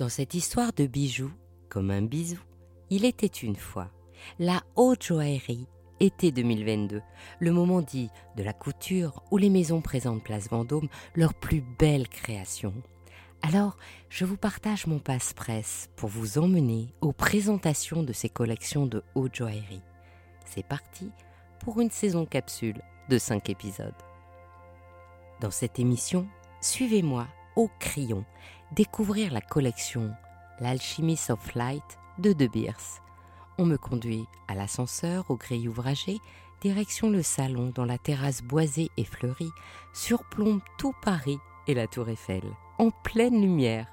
Dans cette histoire de bijoux, comme un bisou, il était une fois la haute joaillerie été 2022, le moment dit de la couture où les maisons présentent Place Vendôme leurs plus belles créations. Alors, je vous partage mon passe-presse pour vous emmener aux présentations de ces collections de haute joaillerie. C'est parti pour une saison capsule de 5 épisodes. Dans cette émission, suivez-moi au crayon découvrir la collection L'Alchimist of Light de De Beers. On me conduit à l'ascenseur, au grille ouvragé, direction le salon dont la terrasse boisée et fleurie surplombe tout Paris et la Tour Eiffel, en pleine lumière.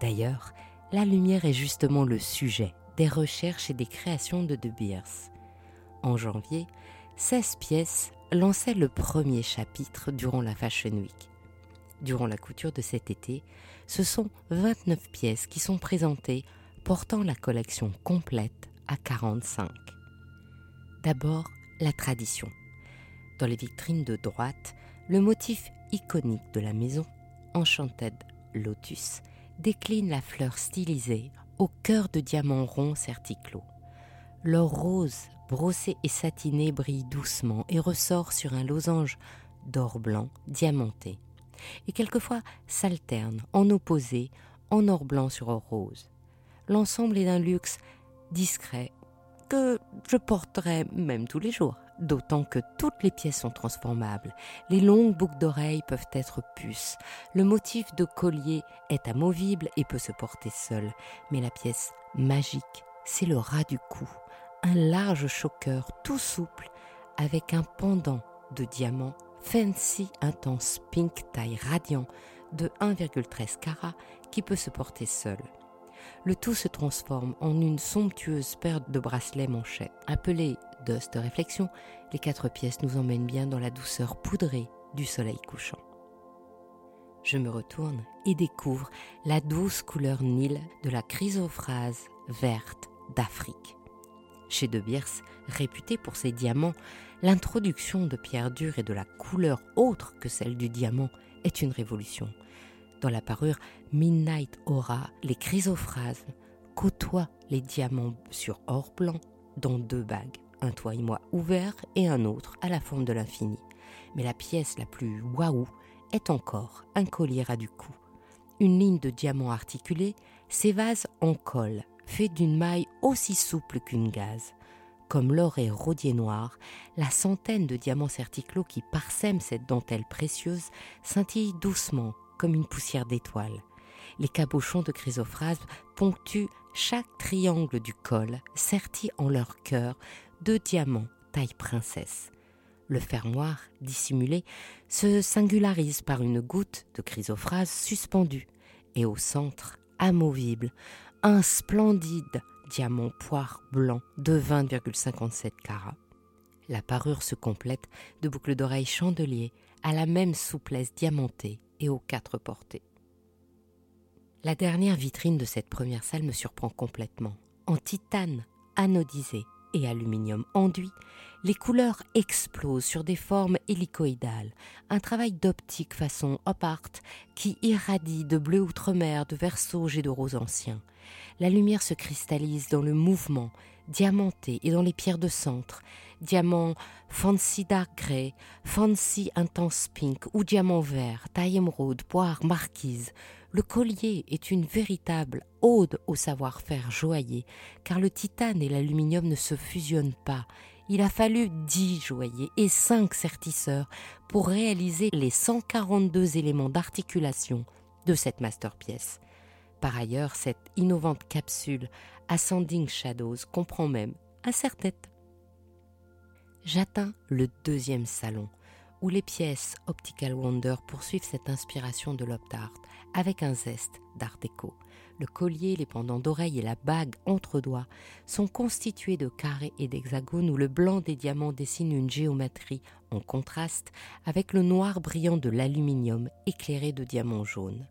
D'ailleurs, la lumière est justement le sujet des recherches et des créations de De Beers. En janvier, 16 pièces lançaient le premier chapitre durant la Fashion Week. Durant la couture de cet été, ce sont 29 pièces qui sont présentées portant la collection complète à 45. D'abord, la tradition. Dans les vitrines de droite, le motif iconique de la maison, Enchanted Lotus, décline la fleur stylisée au cœur de diamants ronds certiclos. L'or rose, brossé et satiné, brille doucement et ressort sur un losange d'or blanc diamanté et quelquefois s'alternent en opposé en or blanc sur or rose. L'ensemble est d'un luxe discret que je porterai même tous les jours, d'autant que toutes les pièces sont transformables. Les longues boucles d'oreilles peuvent être puces. Le motif de collier est amovible et peut se porter seul. Mais la pièce magique, c'est le ras du cou, un large choqueur tout souple avec un pendant de diamant fancy intense pink taille radiant de 1,13 carat qui peut se porter seul. Le tout se transforme en une somptueuse paire de bracelets manchettes. Appelés Dust Réflexion, les quatre pièces nous emmènent bien dans la douceur poudrée du soleil couchant. Je me retourne et découvre la douce couleur Nil de la chrysophrase verte d'Afrique. Chez De Beers, réputé pour ses diamants, l'introduction de pierres dures et de la couleur autre que celle du diamant est une révolution. Dans la parure Midnight Aura, les chrysophrases côtoient les diamants sur or blanc dans deux bagues, un toi et moi ouvert et un autre à la forme de l'infini. Mais la pièce la plus waouh est encore un collier à du cou. Une ligne de diamants articulés s'évase en colle fait d'une maille aussi souple qu'une gaze. Comme l'or est rodier noir, la centaine de diamants certiclos qui parsèment cette dentelle précieuse scintillent doucement comme une poussière d'étoiles. Les cabochons de chrysophrase ponctuent chaque triangle du col, sertis en leur cœur de diamants taille princesse. Le fermoir, dissimulé, se singularise par une goutte de chrysophrase suspendue, et au centre, amovible, un splendide diamant poire blanc de 20,57 carats. La parure se complète de boucles d'oreilles chandeliers à la même souplesse diamantée et aux quatre portées. La dernière vitrine de cette première salle me surprend complètement. En titane anodisé et aluminium enduit, les couleurs explosent sur des formes hélicoïdales, un travail d'optique façon op art qui irradie de bleu outre-mer, de vert et de rose ancien. La lumière se cristallise dans le mouvement, diamanté et dans les pierres de centre, diamant fancy dark grey, fancy intense pink ou diamant vert, taille émeraude, poire, marquise. Le collier est une véritable ode au savoir-faire joaillier, car le titane et l'aluminium ne se fusionnent pas. Il a fallu dix joailliers et cinq sertisseurs pour réaliser les 142 éléments d'articulation de cette masterpiece. Par ailleurs, cette innovante capsule Ascending Shadows comprend même un serre-tête. J'atteins le deuxième salon, où les pièces Optical Wonder poursuivent cette inspiration de l'optart avec un zeste d'art déco. Le collier, les pendants d'oreilles et la bague entre doigts sont constitués de carrés et d'hexagones où le blanc des diamants dessine une géométrie en contraste avec le noir brillant de l'aluminium éclairé de diamants jaunes.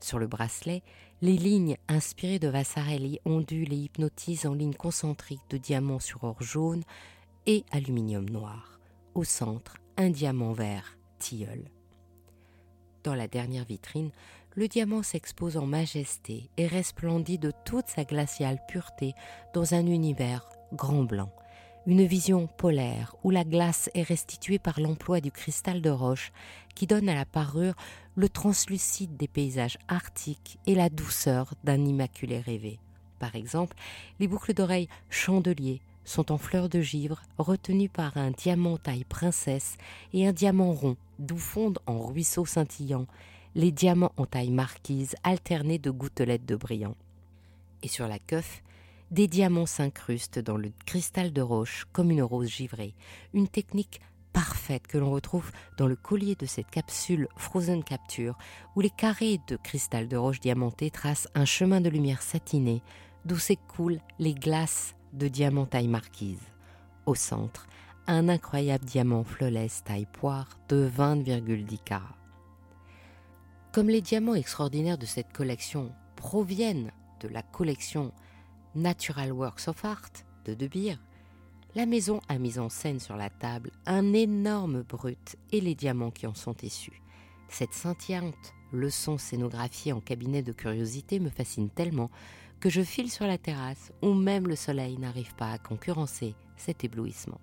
Sur le bracelet, les lignes inspirées de Vasarely ondulent et hypnotisent en lignes concentriques de diamants sur or jaune et aluminium noir. Au centre, un diamant vert tilleul. Dans la dernière vitrine, le diamant s'expose en majesté et resplendit de toute sa glaciale pureté dans un univers grand blanc. Une vision polaire où la glace est restituée par l'emploi du cristal de roche qui donne à la parure le translucide des paysages arctiques et la douceur d'un immaculé rêvé. Par exemple, les boucles d'oreilles chandeliers sont en fleurs de givre retenues par un diamant taille princesse et un diamant rond d'où fondent en ruisseaux scintillants les diamants en taille marquise alternés de gouttelettes de brillant. Et sur la queue, des diamants s'incrustent dans le cristal de roche comme une rose givrée, une technique parfaite que l'on retrouve dans le collier de cette capsule Frozen Capture, où les carrés de cristal de roche diamanté tracent un chemin de lumière satinée d'où s'écoulent les glaces de diamants taille marquise. Au centre, un incroyable diamant flawless taille poire de 20,10 carats. Comme les diamants extraordinaires de cette collection proviennent de la collection Natural Works of Art de De Beer, la maison a mis en scène sur la table un énorme brut et les diamants qui en sont issus. Cette scintillante leçon scénographiée en cabinet de curiosité me fascine tellement que je file sur la terrasse où même le soleil n'arrive pas à concurrencer cet éblouissement.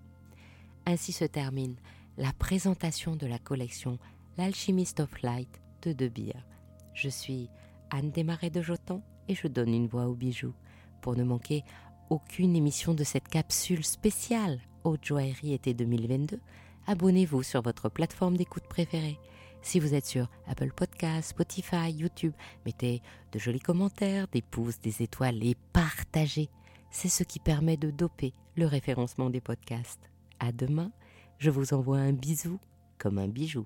Ainsi se termine la présentation de la collection L'Alchimiste of Light de Beer. Je suis Anne Desmarais de Joton et je donne une voix aux bijoux. Pour ne manquer aucune émission de cette capsule spéciale Haute Joaillerie été 2022, abonnez-vous sur votre plateforme d'écoute préférée. Si vous êtes sur Apple Podcasts, Spotify, YouTube, mettez de jolis commentaires, des pouces, des étoiles et partagez. C'est ce qui permet de doper le référencement des podcasts. À demain, je vous envoie un bisou comme un bijou.